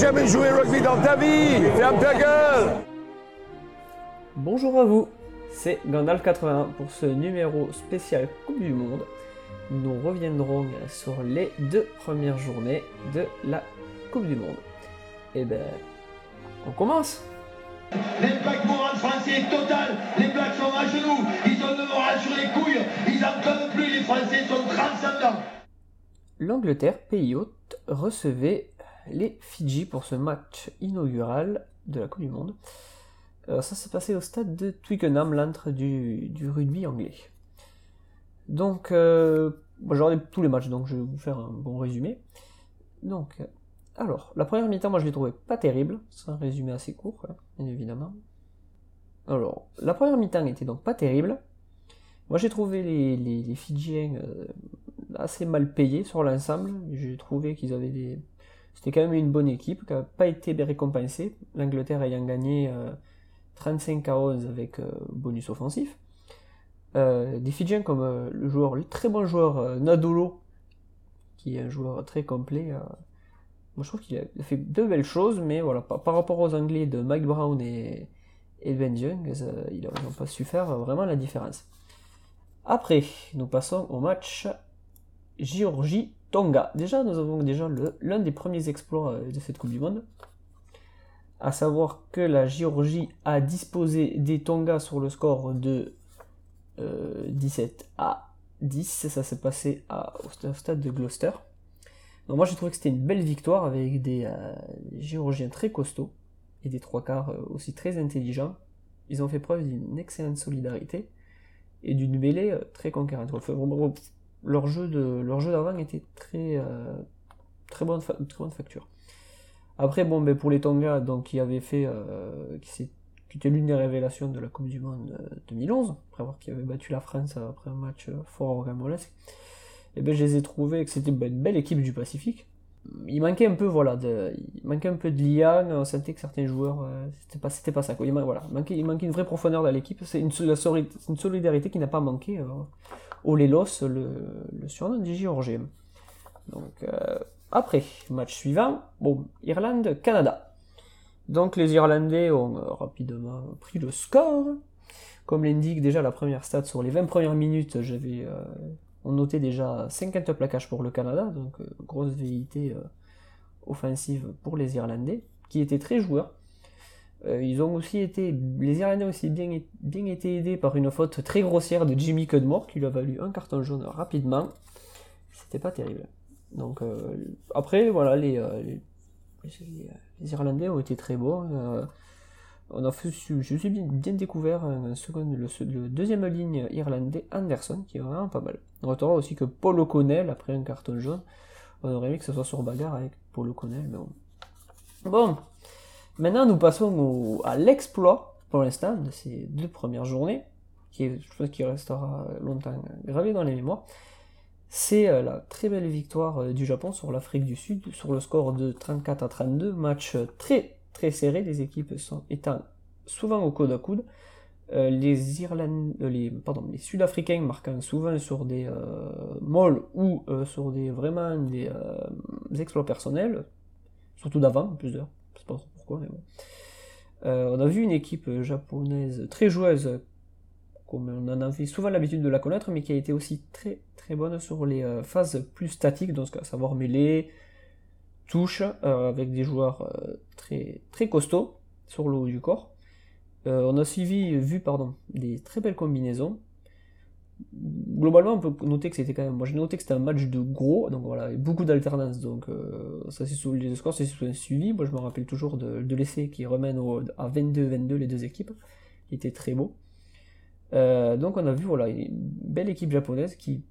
Jamais joué rugby dans ta vie Ferme ta gueule Bonjour à vous, c'est Gandalf81 pour ce numéro spécial Coupe du Monde. Nous reviendrons sur les deux premières journées de la Coupe du Monde. Et ben, on commence L'impact moral français est total. Les Blacks sont à genoux. Ils ont le moral sur les couilles. Ils n'en peuvent plus. Les Français sont transcendants. L'Angleterre, pays hôte, recevait les Fidji pour ce match inaugural de la Coupe du Monde. Euh, ça s'est passé au stade de Twickenham, l'antre du, rugby anglais. Donc, euh, j'ai regardé tous les matchs, donc je vais vous faire un bon résumé. Donc, euh, alors, la première mi-temps, moi je l'ai trouvé pas terrible, c'est un résumé assez court, bien évidemment. Alors, la première mi-temps était donc pas terrible. Moi j'ai trouvé les, les, Fidjiens assez mal payés sur l'ensemble. J'ai trouvé qu'ils avaient des. C'était quand même une bonne équipe qui n'a pas été récompensée. L'Angleterre ayant gagné euh, 35 à 11 avec euh, bonus offensif. Euh, des Fidjiens comme euh, le joueur, le très bon joueur euh, Nadolo, qui est un joueur très complet. euh, moi je trouve qu'il a fait de belles choses, mais voilà, par, rapport aux Anglais de Mike Brown et, et Ben Young, ils n'ont pas su faire vraiment la différence. Après, nous passons au match Géorgie-Tonga. Déjà, nous avons déjà l'un des premiers exploits euh, de cette Coupe du Monde. À savoir que la Géorgie a disposé des Tonga sur le score de euh, 17 à 10. Ça s'est passé à- au sta- au stade de Gloucester. Donc moi j'ai trouvé que c'était une belle victoire avec des, euh, Géorgiens très costauds et des trois quarts euh, aussi très intelligents. Ils ont fait preuve d'une excellente solidarité et d'une mêlée euh, très conquérante. Leur jeu de leur jeu était très euh, très bonne très bonne facture. Après bon ben pour les Tonga donc qui avaient fait euh, qui, qui était l'une des révélations de la Coupe du Monde euh, 2011 après avoir qui avait battu la France après un match euh, fort rocambolesque. Et ben je les ai trouvés que c'était une belle équipe du Pacifique. Il manquait un peu voilà de il manquait un peu de on sentait que certains joueurs euh, c'était pas c'était pas ça quoi. Il, voilà, il manquait il manquait une vraie profondeur dans l'équipe, c'est une, une solidarité qui n'a pas manqué euh, au Lelos, le, le surnom des Géorgiens. Donc, euh, après, match suivant, bon, Irlande-Canada. Donc, les Irlandais ont rapidement pris le score. Comme l'indique déjà la première stat sur les 20 premières minutes, j'avais, euh, on notait déjà 50 plaquages pour le Canada, donc euh, grosse euh, offensive pour les Irlandais, qui étaient très joueurs. Euh, ils ont aussi été, les Irlandais ont aussi bien, été aidés par une faute très grossière de Jimmy Cudmore qui lui a valu un carton jaune rapidement. C'était pas terrible. Donc euh, après voilà les, euh, les, Irlandais ont été très bons. On a fait, je suis bien, découvert le, deuxième ligne irlandais Anderson qui est vraiment pas mal. On notera aussi que Paul O'Connell après un carton jaune, on aurait aimé que ce soit sur bagarre avec Paul O'Connell, mais bon. Bon, Maintenant, nous passons à l'exploit, pour l'instant, de ces deux premières journées, qui est, je pense qu'il restera longtemps gravé dans les mémoires. C'est euh, la très belle victoire euh, du Japon sur l'Afrique du Sud, sur le score de 34 à 32, match euh, très très serré, les équipes sont étant souvent au coude à coude. Les, les, pardon, les Sud-Africains marquant souvent sur des molles ou sur des vraiment des, exploits personnels, surtout d'avant, en plus d'heures, je sais pas Euh, on a vu une équipe japonaise très joueuse, comme on en avait souvent l'habitude de la connaître, mais qui a été aussi très très bonne sur les euh, phases plus statiques, à savoir mêlée, touche, euh, avec des joueurs euh, très très costauds sur le haut du corps. Euh, on a suivi, vu pardon, des très belles combinaisons. Globalement, on peut noter que c'était quand même. Moi, j'ai noté que c'était un match de gros, donc voilà, beaucoup d'alternance. Donc, euh, ça, c'est sous les scores, c'est sous un suivi. Moi, je me rappelle toujours de, l'essai qui remène au- à 22-22 les deux équipes, qui était très beau. Euh, donc, on a vu voilà une belle équipe japonaise qui,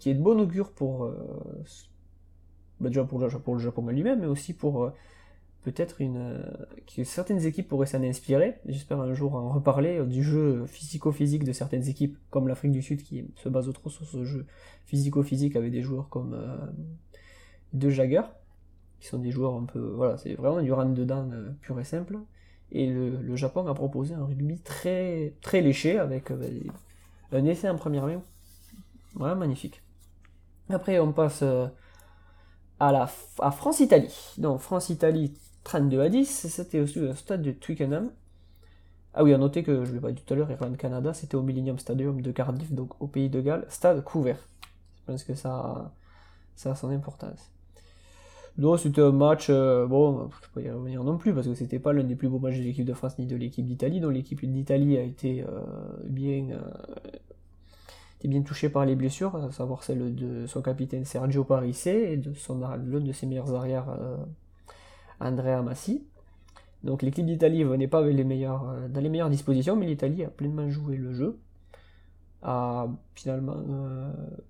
qui est de bon augure pour euh, bah, déjà pour le, pour le Japon lui-même, mais aussi pour peut-être une euh, que certaines équipes pourraient s'en inspirer. J'espère un jour en reparler euh, du jeu physico-physique de certaines équipes, comme l'Afrique du Sud qui se base trop sur ce jeu physico-physique avec des joueurs comme euh, De Jagger, qui sont des joueurs un peu voilà, c'est vraiment du rentre dedans pur et simple. Et le, le Japon a proposé un rugby très très léché avec un essai en première main, vraiment magnifique. Après on passe à, la, à France-Italie. Donc France-Italie 32 à 10, c'était aussi le stade de Twickenham. Ah oui, à noter que je l'ai pas dit tout à l'heure, Irlande-Canada, c'était au Millennium Stadium de Cardiff, donc au pays de Galles, stade couvert. Je pense que ça, ça a son importance. Donc c'était un match, euh, bon, je ne peux pas y revenir non plus, parce que c'était pas l'un des plus beaux matchs de l'équipe de France ni de l'équipe d'Italie, donc l'équipe d'Italie a été euh, bien, euh, bien touchée par les blessures, à savoir celle de son capitaine Sergio Parisse et de l'un de ses meilleurs arrières, Andrea Massi. Donc l'équipe d'Italie venait pas meilleurs, dans les meilleures dispositions, mais l'Italie a pleinement joué le jeu. A finalement,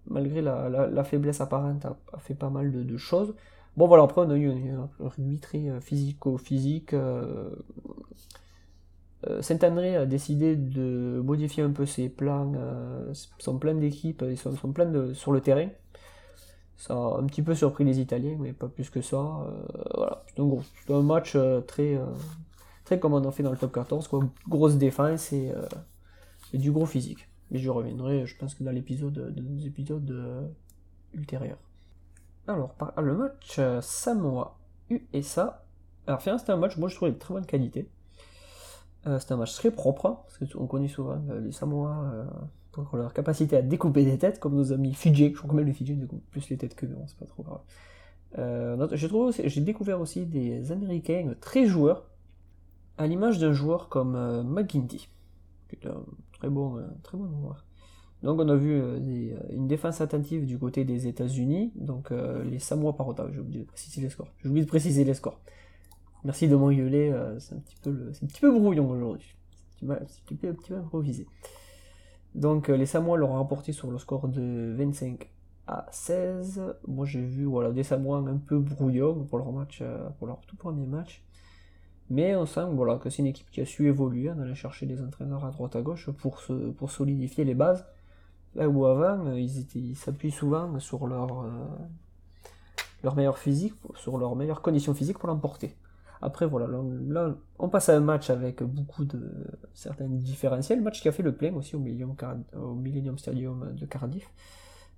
malgré la, faiblesse apparente, a, fait pas mal de choses. Bon voilà, après on a eu un, rugby très physico-physique. Euh, euh, Saint-André a décidé de modifier un peu ses plans, euh, son plan d'équipe, ils sont, sont plein de, sur le terrain. Ça a un petit peu surpris les Italiens, mais pas plus que ça. voilà. Donc c'est un match très, très comme on en fait dans le top 14, quoi. grosse défense et, du gros physique. Mais je reviendrai, je pense que dans l'épisode, dans épisodes ultérieurs. Alors, le match euh, Samoa-USA. Alors, finalement, c'était un match, moi je trouvais de très bonne qualité. Euh, c'était un match très propre, hein, parce qu'on connaît souvent euh, les Samoa pour leur capacité à découper des têtes, comme nos amis Fidji, je crois que même les Fidji découpent plus les têtes que nous, c'est pas trop grave. j'ai découvert aussi des Américains très joueurs, à l'image d'un joueur comme McGinty, qui est un très bon, très bon joueur. Donc on a vu euh, euh, une défense attentive du côté des États-Unis, donc euh, les Samoa par j'ai oublié de préciser les scores. J'ai oublié de préciser les scores. Merci de m'engueuler, c'est un petit peu brouillon aujourd'hui. C'est un petit peu improvisé. Donc les Samoa l'ont remporté sur le score de 25 à 16. Moi j'ai vu voilà, des Samoa un peu brouillons pour leur match, pour leur tout premier match. Mais on sent voilà, que c'est une équipe qui a su évoluer en allant chercher des entraîneurs à droite à gauche pour, solidifier les bases Là où avant, euh, ils s'appuient souvent sur leur, euh, leur meilleur physique, sur leurs meilleures conditions physiques pour l'emporter. Après, voilà, là, on passe à un match avec beaucoup de certains différentiels. Match qui a fait le plein aussi au Millennium, Stadium de Cardiff.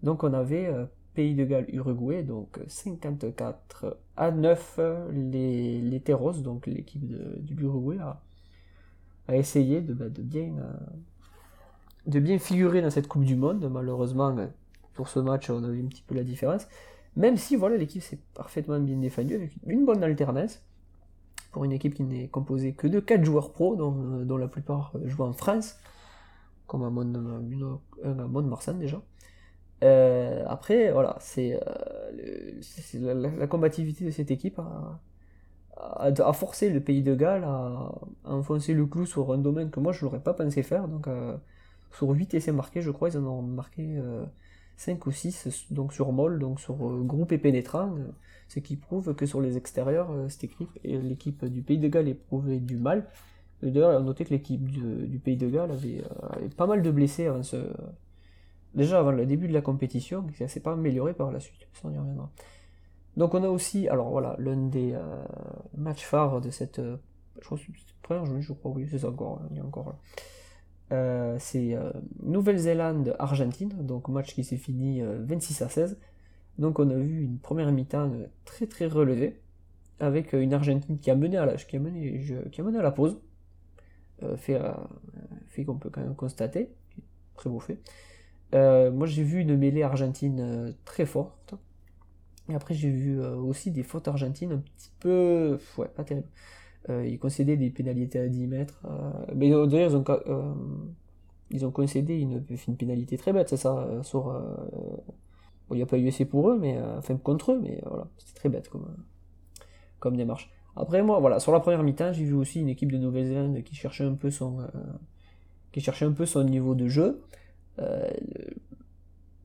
Donc, on avait euh, Pays de Galles, Uruguay, donc 54 à 9. Les, les Terros, donc l'équipe du Uruguay, a, essayé de, bah, bien de bien figurer dans cette Coupe du Monde. Malheureusement, pour ce match, on a vu un petit peu la différence. Même si voilà, l'équipe s'est parfaitement bien défendue avec une bonne alternance pour une équipe qui n'est composée que de 4 joueurs pro, dont, la plupart jouent en France, comme à Mont-de-Marsan déjà. Euh, après, voilà, c'est euh, la, combativité de cette équipe a, forcé le pays de Galles à, enfoncer le clou sur un domaine que moi je n'aurais pas pensé faire. Donc, euh, sur 8 essais marqués, je crois, ils en ont marqué 5 euh, ou 6 donc sur Moll, donc sur euh, groupe et pénétrant, euh, ce qui prouve que sur les extérieurs, cette équipe, l'équipe du Pays de Galles éprouvait du mal. D'ailleurs, a noté que l'équipe du, Pays de Galles avait, pas mal de blessés avant déjà avant le début de la compétition, ne s'est pas amélioré par la suite, ça on y reviendra. Donc on a aussi, alors voilà, l'un des matchs phares de cette, je crois, première journée, je crois, oui, c'est ça encore, il y a encore. Euh, c'est euh, Nouvelle-Zélande-Argentine, donc match qui s'est fini 26 euh, à 16. Donc on a vu une première mi-temps très très relevée, avec une Argentine qui a mené à la, qui a mené, qui a mené à la pause, fait, fait qu'on peut quand même constater, très beau fait. moi j'ai vu une mêlée argentine très forte, et après j'ai vu aussi des fautes argentines un petit peu, ouais, pas terrible. Euh, ils concédaient des pénalités à 10 mètres. Euh, mais d'ailleurs, ils ont, euh, ils ont concédé une, pénalité très bête, c'est ça, il n'y a pas eu essai pour eux, mais enfin contre eux, mais voilà, c'était très bête comme, comme démarche. Après moi, voilà, sur la première mi-temps, j'ai vu aussi une équipe de Nouvelle-Zélande qui cherchait un peu son, qui cherchait un peu son niveau de jeu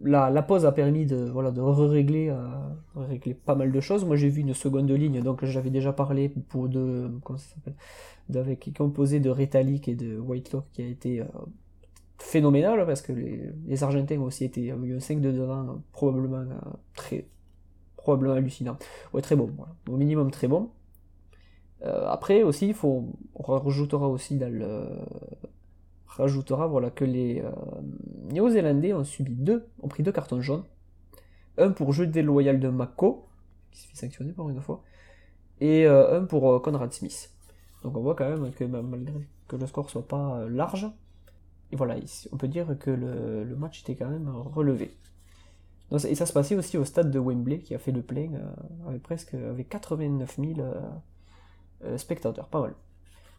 la, pause a permis de, voilà, de régler, euh, pas mal de choses. Moi j'ai vu une seconde ligne, donc j'avais déjà parlé pour de, comment ça s'appelle, de Retalic et de Whitelock qui a été euh, phénoménal parce que les, Argentins ont aussi été, eu un 5 de devant probablement euh, très, probablement hallucinant. Ouais, très bon, au minimum très bon. après aussi, il faut, on rajoutera aussi dans le, rajoutera voilà, que les euh, Néo-Zélandais ont subi deux, ont pris deux cartons jaunes. Un pour jeu déloyal de Mako, qui se fait sanctionner pour une fois, et euh, un pour euh, Conrad Smith. Donc on voit quand même que bah, malgré que le score soit pas large, et voilà, on peut dire que le, match était quand même relevé. Et ça se passait aussi au stade de Wembley qui a fait le plein avec presque avec 89 000 euh, euh, spectateurs, pas mal.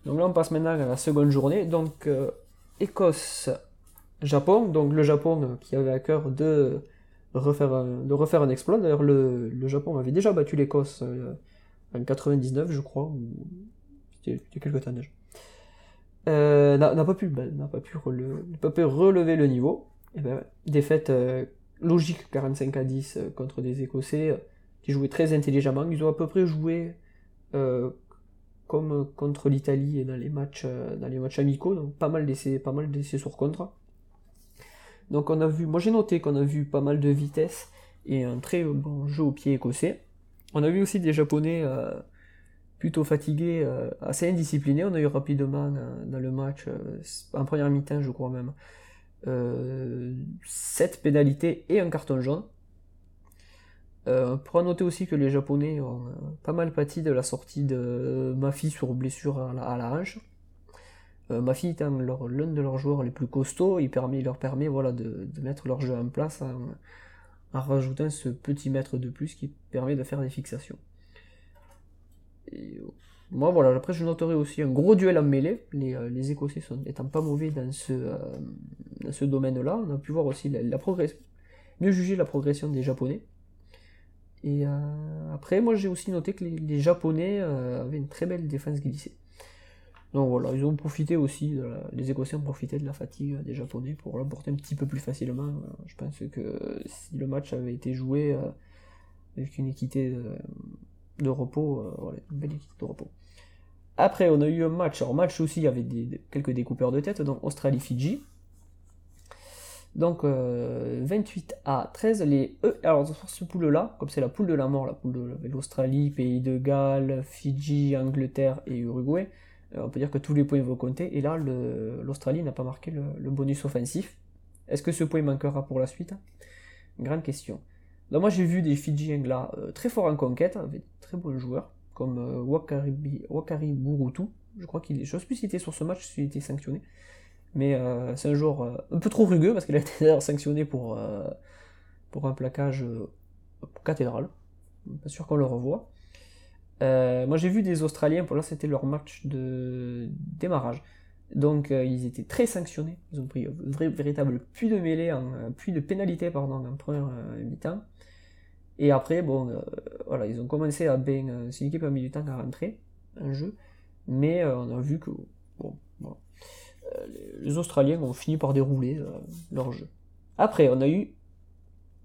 Donc là on passe maintenant à la seconde journée, donc euh, Écosse-Japon, donc le Japon euh, qui avait à cœur de refaire un, de refaire un exploit. D'ailleurs le, Japon avait déjà battu l'Écosse euh, en 99 je crois, ou c'était quelques temps déjà. Euh, n'a pas pu, bah, n'a pas pu, rele- n'a pas pu relever le niveau. Et ben, défaite euh, logique 45 à 10 euh, contre des Écossais qui jouaient très intelligemment. Ils ont à peu près joué comme contre l'Italie et dans les matchs euh, dans les matchs amicaux, donc pas mal d'essais, pas mal d'essais sur contre. Donc on a vu, moi j'ai noté qu'on a vu pas mal de vitesse et un très bon jeu au pied écossais. On a vu aussi des Japonais euh, plutôt fatigués, euh, assez indisciplinés. On a eu rapidement euh, dans le match, euh, en première mi-temps je crois même, euh, 7 pénalités et un carton jaune. Euh, on pourra noter aussi que les Japonais ont euh, pas mal pâti de la sortie de Mafi sur blessure à la, hanche. Euh, Mafi étant l'un de leurs joueurs les plus costauds, il, permet, leur permet voilà, de, mettre leur jeu en place en, rajoutant ce petit mètre de plus qui permet de faire des fixations. Euh, moi voilà, après je noterai aussi un gros duel en mêlée, les, euh, Écossais étant pas mauvais dans ce, euh, domaine-là, on a pu voir aussi la progression, mieux juger la progression des Japonais. Et euh, après, moi j'ai aussi noté que les, Japonais euh, avaient une très belle défense glissée. Donc voilà, ils ont profité aussi, les Écossais ont profité de la fatigue des Japonais pour l'emporter un petit peu plus facilement. Euh, Je pense que si le match avait été joué avec une équité de, repos, voilà, une belle équité de repos. Après, on a eu un match, alors match aussi, il y avait des- quelques découpeurs de tête, donc Australie-Fidji. Donc euh, 28 à 13, les E, alors sur ce poule-là, comme c'est la poule de la mort, la poule de l'Australie, Pays de Galles, Fidji, Angleterre et Uruguay, euh, on peut dire que tous les points vont compter, et là l'Australie n'a pas marqué le, bonus offensif. Est-ce que ce point manquera pour la suite? Grande question. Donc moi j'ai vu des Fidjiens là euh, très forts en conquête, avec de très bons joueurs, comme euh, Wakari, Wakari Burutu, je crois qu'il est, je sais plus s'il était sur ce match, s'il était sanctionné, mais euh, c'est un joueur euh, un peu trop rugueux parce qu'il a été d'ailleurs sanctionné pour, euh, pour un plaquage euh, cathédral. Pas sûr qu'on le revoit. Euh, moi j'ai vu des Australiens, pour là c'était leur match de démarrage. Donc euh, ils étaient très sanctionnés. Ils ont pris un véritable puits de mêlée, un de pénalité pardon, en première euh, mi-temps. Et après, bon, euh, voilà, ils ont commencé à bien. euh, c'est une équipe a mis du temps à rentrer en jeu, mais euh, on a vu que bon. Euh, les- Australiens ont fini par dérouler euh, leur jeu. Après, on a eu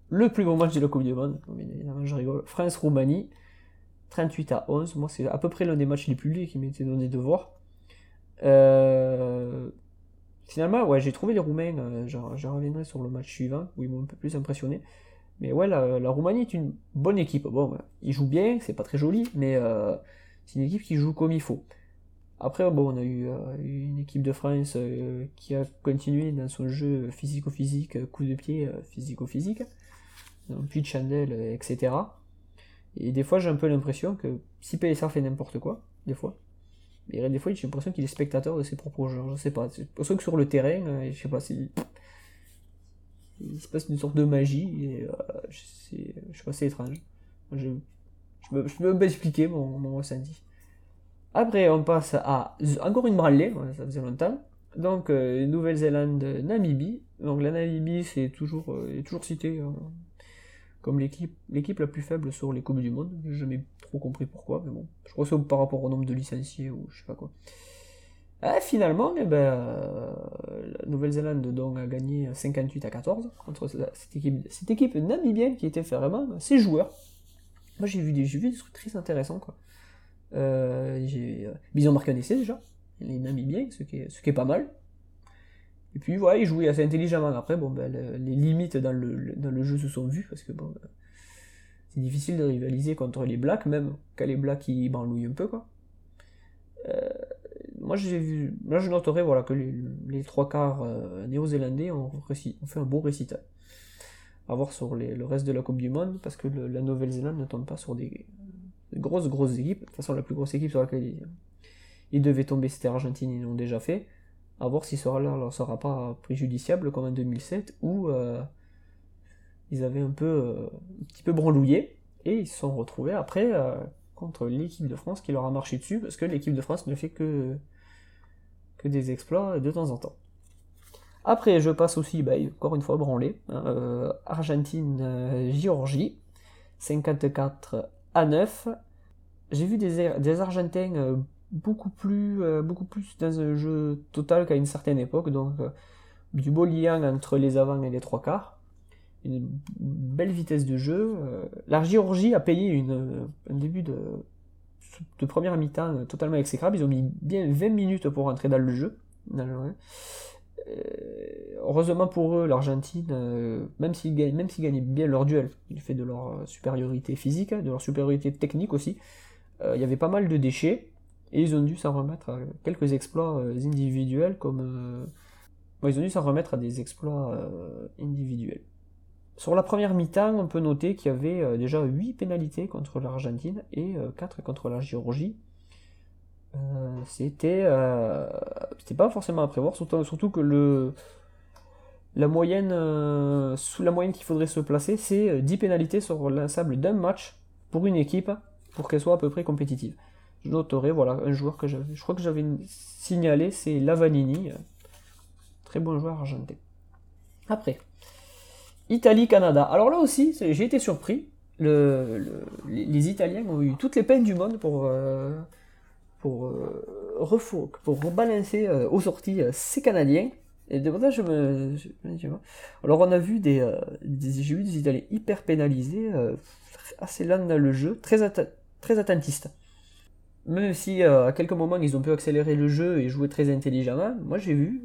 le plus gros match de la Coupe du Monde. Je rigole. France-Roumanie, 38 à 11. Moi, c'est à peu près l'un des matchs les plus laids qui m'était donné de voir. Euh, Finalement, ouais, j'ai trouvé les Roumains, euh, je, reviendrai sur le match suivant, où ils m'ont un peu plus impressionné. Mais ouais, la, Roumanie est une bonne équipe. Bon, ils jouent bien, c'est pas très joli, mais c'est une équipe qui joue comme il faut. Après, bon, on a eu euh, une équipe de France euh, qui a continué dans son jeu physico-physique, euh, coup de pied physico-physique, puis de chandelle, etc. Et des fois, j'ai un peu l'impression que si PSA fait n'importe quoi, des fois, mais des fois, j'ai l'impression qu'il est spectateur de ses propres jeux. Je sais pas. Pour ça que sur le terrain, je sais pas, c'est. Il se passe une sorte de magie, et euh, je sais pas, c'est étrange. Je, je, me, je peux pas expliquer mon, mon ressenti. Après, on passe à encore une branlée, ça faisait longtemps. Donc, euh, Nouvelle-Zélande, Namibie. Donc, la Namibie, c'est toujours, euh, toujours cité euh, comme l'équipe, la plus faible sur les Coupes du Monde. J'ai jamais trop compris pourquoi, mais bon. Je crois que c'est par rapport au nombre de licenciés ou je sais pas quoi. Ah, finalement, eh ben, la Nouvelle-Zélande donc, a gagné 58 à 14 contre cette équipe, cette équipe namibienne qui était vraiment ses joueurs. Moi j'ai vu, des, j'ai vu des trucs très intéressants. Quoi. Euh, j'ai, euh, marqué un essai déjà, les Namibiens, ce qui est, ce qui est pas mal. Et puis voilà, ils jouaient assez intelligemment. Après, bon, ben, le- les limites dans le, jeu se sont vues parce que euh, c'est difficile de rivaliser contre les Blacks, même quand les Blacks ils branlouillent un peu. Quoi. Euh, moi je noterai voilà, que les, trois quarts euh, néo-zélandais ont, fait un beau récital. À voir sur le reste de la Coupe du Monde, parce que la Nouvelle-Zélande ne tombe pas sur des, des grosses, grosses équipes. De toute façon, la plus grosse équipe sur laquelle ils, ils devaient tomber, c'était l'Argentine, ils l'ont déjà fait. À voir si cela leur sera pas préjudiciable comme en 2007, où euh, ils avaient un peu, euh, un petit peu branlouillé, et ils se sont retrouvés après euh, contre l'équipe de France qui leur a marché dessus, parce que l'équipe de France ne fait que, que des exploits de temps en temps. Après, je passe aussi, bah, encore une fois, branlé. hein, Argentine-Géorgie, 54 à 9. J'ai vu des, des Argentins euh, beaucoup plus, euh, beaucoup plus dans un jeu total qu'à une certaine époque, donc euh, du beau lien entre les avants et les trois quarts. Une belle vitesse de jeu. la Géorgie a payé une, un début de, de première mi-temps totalement exécrable. Ils ont mis bien 20 minutes pour entrer dans le jeu. Euh, heureusement pour eux, l'Argentine, euh, même s'ils gagnent, même bien leur duel, du fait de leur euh, supériorité physique, de leur supériorité technique aussi, il y avait pas mal de déchets et ils ont dû s'en remettre à quelques exploits individuels comme ils ont à des exploits individuels. Sur la première mi-temps, on peut noter qu'il y avait déjà 8 pénalités contre l'Argentine et 4 contre la Géorgie. Euh, c'était euh, c'était pas forcément à prévoir, surtout, surtout que le la moyenne euh, sous la moyenne qu'il faudrait se placer, c'est euh, 10 pénalités sur l'ensemble d'un match pour une équipe pour qu'elle soit à peu près compétitive. Je noterai voilà un joueur que j'avais, je crois que j'avais signalé, c'est Lavanini, très bon joueur argentin. Après, Italie-Canada. Alors là aussi, j'ai été surpris. Le- le- les, Italiens ont eu toutes les peines du monde pour pour, euh, pour rebalancer euh, aux sorties euh, ces Canadiens. Et de ça, je me. Alors, on a vu des. J'ai des Italiens hyper pénalisés, assez lents dans le jeu, très, très attentistes. Même si à quelques moments ils ont pu accélérer le jeu et jouer très intelligemment, moi j'ai vu.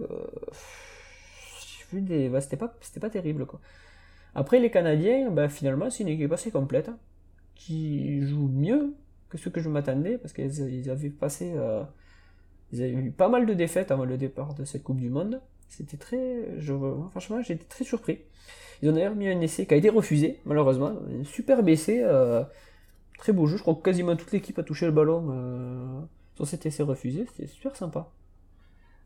j'ai vu des. bah, c'était pas, pas terrible quoi. Après, les Canadiens, bah, finalement, c'est une équipe assez complète, hein, qui joue mieux ce que je m'attendais, parce qu'ils ils avaient passé. euh, ils avaient eu pas mal de défaites avant le départ de cette Coupe du Monde. C'était très. Je, franchement, été très surpris. Ils ont d'ailleurs mis un essai qui a été refusé, malheureusement. Un super essai. euh, très beau jeu. Je crois que quasiment toute l'équipe a touché le ballon euh, sur cet essai refusé. C'était super sympa.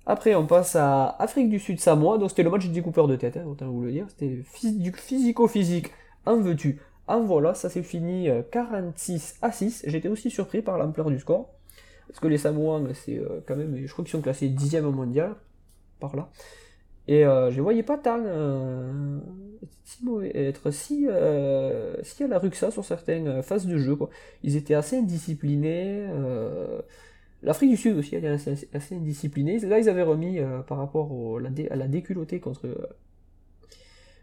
Après, on passe à Afrique du Sud Samoa. Donc, c'était le match du découpeur de tête, hein, autant vous le dire. C'était du physico-physique. En veux-tu? En voilà, ça s'est fini euh, 46 à 6. J'étais aussi surpris par l'ampleur du score. Parce que les Samoans, c'est euh, quand même, je crois qu'ils sont classés 10e mondial, par là. Et euh, je les voyais pas tant euh, si être si, euh, si à la rue que ça sur certaines euh, phases de jeu. Ils étaient assez indisciplinés. euh, L'Afrique du Sud aussi, elle est assez, indisciplinée. Là, ils avaient remis euh, par rapport au- à la déculottée contre, euh,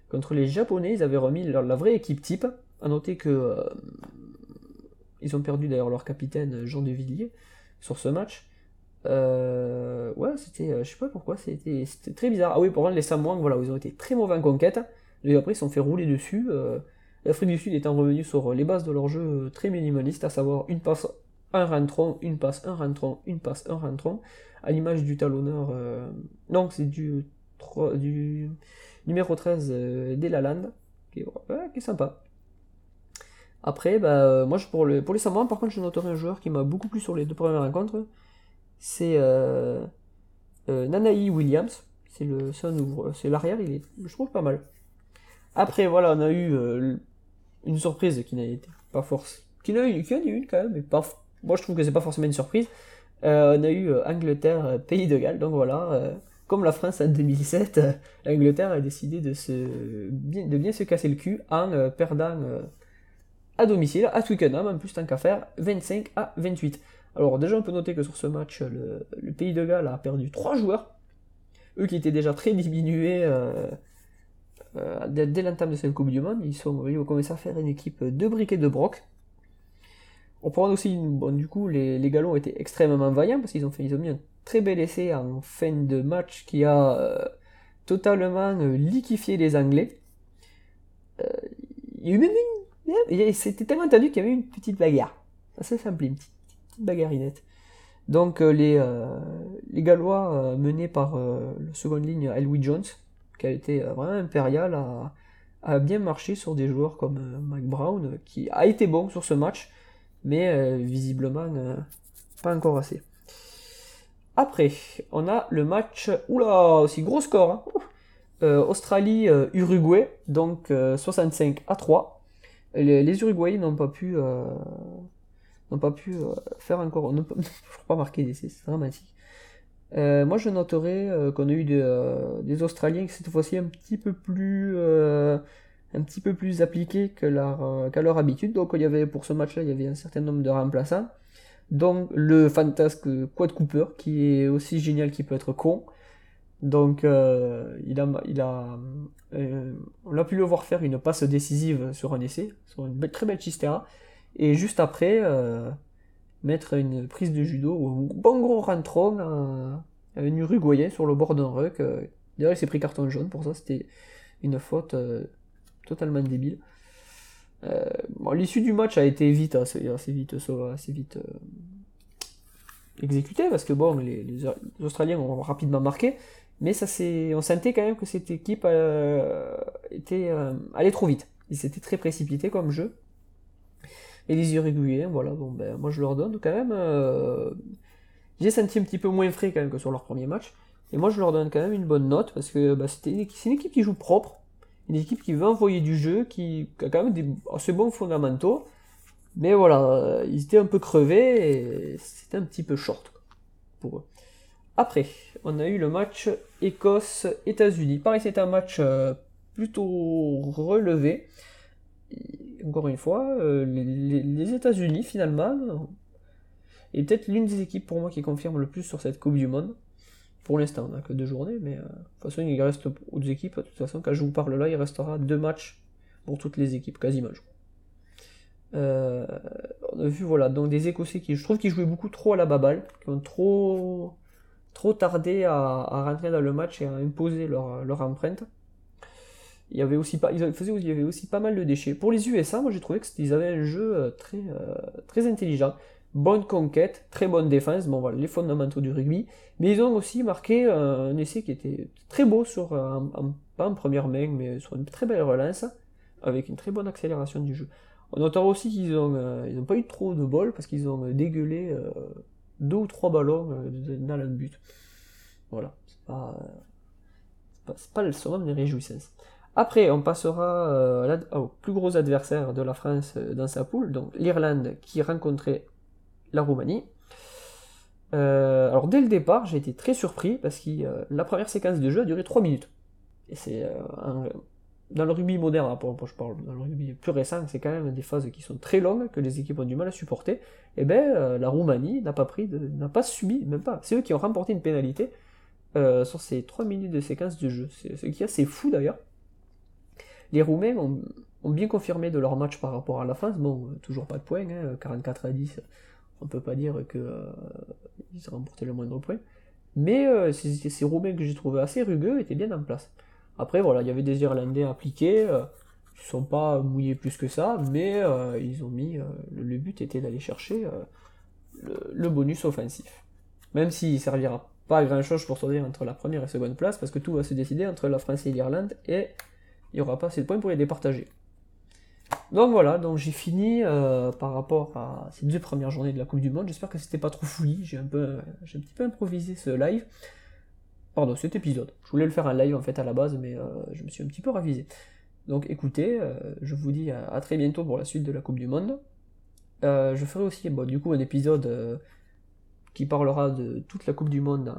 contre les Japonais, ils avaient remis la vraie équipe type. À noter que euh, ils ont perdu d'ailleurs leur capitaine Jean de Villiers sur ce match. Euh, ouais, c'était, euh, je sais pas pourquoi, c'était, c'était très bizarre. Ah oui, pour rendre les Samoans, voilà, ils ont été très mauvais en conquête. Et après, ils se sont fait rouler dessus. euh, L'Afrique du Sud étant revenu sur les bases de leur jeu euh, très minimaliste, à savoir une passe, un rentron, une passe, un rentron, une passe, un rentron, à l'image du talonneur. euh, Non, c'est du, numéro 13 euh, d'Elaland, qui ouais, qui est sympa. Après, bah, euh, moi, je, pour, le, pour les Samoans, par contre, je noterai un joueur qui m'a beaucoup plu sur les deux premières rencontres. C'est euh, euh, Nanaï Williams. C'est le, c'est l'arrière, il est, je trouve pas mal. Après, voilà, on a eu une surprise qui n'a été pas force, qui en a eu, en a eu une quand même, mais pas. Moi, je trouve que c'est pas forcément une surprise. On a eu Angleterre, Pays de Galles, donc voilà. comme la France en 2007, euh, l'Angleterre a décidé de, se, de bien se casser le cul en perdant à domicile, à Twickenham, en plus tant qu'à faire, 25 à 28. Alors déjà, on peut noter que sur ce match, le, Pays de Galles a perdu 3 joueurs, eux qui étaient déjà très diminués euh, euh, dès, l'entame de cette Coupe du Monde, ils, sont, ils ont commencé à faire une équipe de briques et de broc. On prend aussi, du coup, les, les Galons étaient extrêmement vaillants parce qu'ils ont, fait, mis un très bel essai en fin de match qui a euh, totalement liquéfié les Anglais. Il y a eu une. C'était tellement tendu qu'il y avait une petite bagarre. Assez simple, une petite, petite bagarrinette. Donc euh, les, euh, les Gallois euh, menés par euh, le seconde ligne Elwood Jones, qui a été euh, vraiment impérial, a, bien marché sur des joueurs comme Mike Brown, qui a été bon sur ce match, mais visiblement pas encore assez. Après, on a le match, oula, aussi gros score, hein. Australie-Uruguay, donc euh, 65 à 3. Les, Uruguayens n'ont pas pu, euh, euh, faire encore, n'ont pas, pas marquer d'essai, c'est dramatique. Euh, moi, je noterais qu'on a eu de, des Australiens cette fois-ci un petit peu plus, un petit peu plus appliqués qu'à leur habitude. Donc, il y avait pour ce match-là, il y avait un certain nombre de remplaçants. Donc, le fantasque Quad Cooper, qui est aussi génial qu'il peut être con. Donc, euh, il a, euh, on a pu le voir faire une passe décisive sur un essai, sur une très belle chistera. Et juste après, euh, mettre une prise de judo ou un bon gros rentron à, un Uruguayen sur le bord d'un ruck. D'ailleurs, il s'est pris carton jaune pour ça, c'était une faute totalement débile. L'issue du match a été vite, assez, vite, assez vite exécutée parce que bon, les, les Australiens ont rapidement marqué, mais ça c'est, on sentait quand même que cette équipe euh, était euh, allait trop vite. Ils s'étaient très précipités comme jeu. Et les Uruguayens, voilà, bon ben moi je leur donne quand même. euh, j'ai senti un petit peu moins frais que sur leur premier match. Et moi je leur donne quand même une bonne note parce que bah, c'était une c'est une équipe qui joue propre, une équipe qui veut envoyer du jeu, qui, a quand même des assez bons fondamentaux. Mais voilà, ils étaient un peu crevés et c'était un petit peu short pour eux. Après, on a eu le match Écosse-États-Unis. Pareil, c'était un match euh, plutôt relevé. Encore une fois, euh, les, États-Unis finalement est peut-être l'une des équipes pour moi qui confirme le plus sur cette Coupe du Monde. Pour l'instant, on n'a que deux journées, mais euh, de toute façon, il reste aux équipes. De toute façon, quand je vous parle là, il restera deux matchs pour toutes les équipes, quasiment, on a vu, voilà, donc des Écossais qui, je trouve qu'ils jouaient beaucoup trop à la baballe, qui ont trop, trop tardé à, rentrer dans le match et à imposer leur, empreinte. Il y avait aussi pas, ils faisaient, aussi pas mal de déchets. Pour les USA, moi j'ai trouvé que c'était- ils avaient un jeu euh, très, euh, très intelligent. Bonne conquête, très bonne défense, bon voilà, les fondamentaux du rugby. Mais ils ont aussi marqué euh, un essai qui était très beau sur, pas en première main, mais sur une très belle relance, avec une très bonne accélération du jeu. On notera aussi qu'ils ont, euh, ils ont pas eu trop de bol parce qu'ils ont dégueulé deux ou trois ballons euh, dans le but. Voilà, c'est pas, euh, pas, pas le summum des réjouissances. Après, on passera euh, au plus gros adversaire de la France dans sa poule, donc l'Irlande qui rencontrait la Roumanie. Alors dès le départ, j'ai été très surpris parce que la première séquence de jeu a duré 3 minutes. Et c'est dans le rugby moderne, hein, je parle dans le rugby plus récent, c'est quand même des phases qui sont très longues que les équipes ont du mal à supporter. Et ben euh, la Roumanie n'a pas pris, n'a pas subi, même pas. C'est eux qui ont remporté une pénalité euh, sur ces 3 minutes de séquence de jeu. C'est ce qui est assez fou d'ailleurs. Les Roumains ont, bien confirmé de leur match par rapport à la France. Bon, euh, toujours pas de points, hein, 44 à 10. On peut pas dire que euh, ils ont remporté le moindre point. Mais ces, ces Roumains que j'ai trouvé assez rugueux étaient bien en place. Après, voilà, il y avait des Irlandais appliqués. Euh, ils sont pas mouillés plus que ça, mais euh, ils ont mis. euh, le, but était d'aller chercher le, bonus offensif. Même s'il servira pas à grand chose pour sauver entre la première et la seconde place, parce que tout va se décider entre la France et l'Irlande, et il n'y aura pas assez de points pour les départager. Donc voilà, donc j'ai fini par rapport à ces deux premières journées de la Coupe du Monde. J'espère que c'était pas trop fouillis. J'ai un j'ai un petit peu improvisé ce live. Pardon, cet épisode. Je voulais le faire en live en fait à la base, mais euh, je me suis un petit peu ravisé. Donc écoutez, euh, je vous dis à, très bientôt pour la suite de la Coupe du Monde. Euh, je ferai aussi, bon, du coup, un épisode qui parlera de toute la Coupe du Monde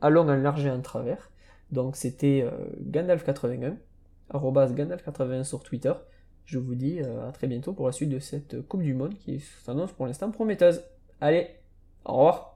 à long, en large et en travers. Donc c'était euh, Gandalf81, arrobas Gandalf81 sur Twitter. Je vous dis à très bientôt pour la suite de cette Coupe du Monde qui s'annonce pour l'instant prometteuse. Allez, au revoir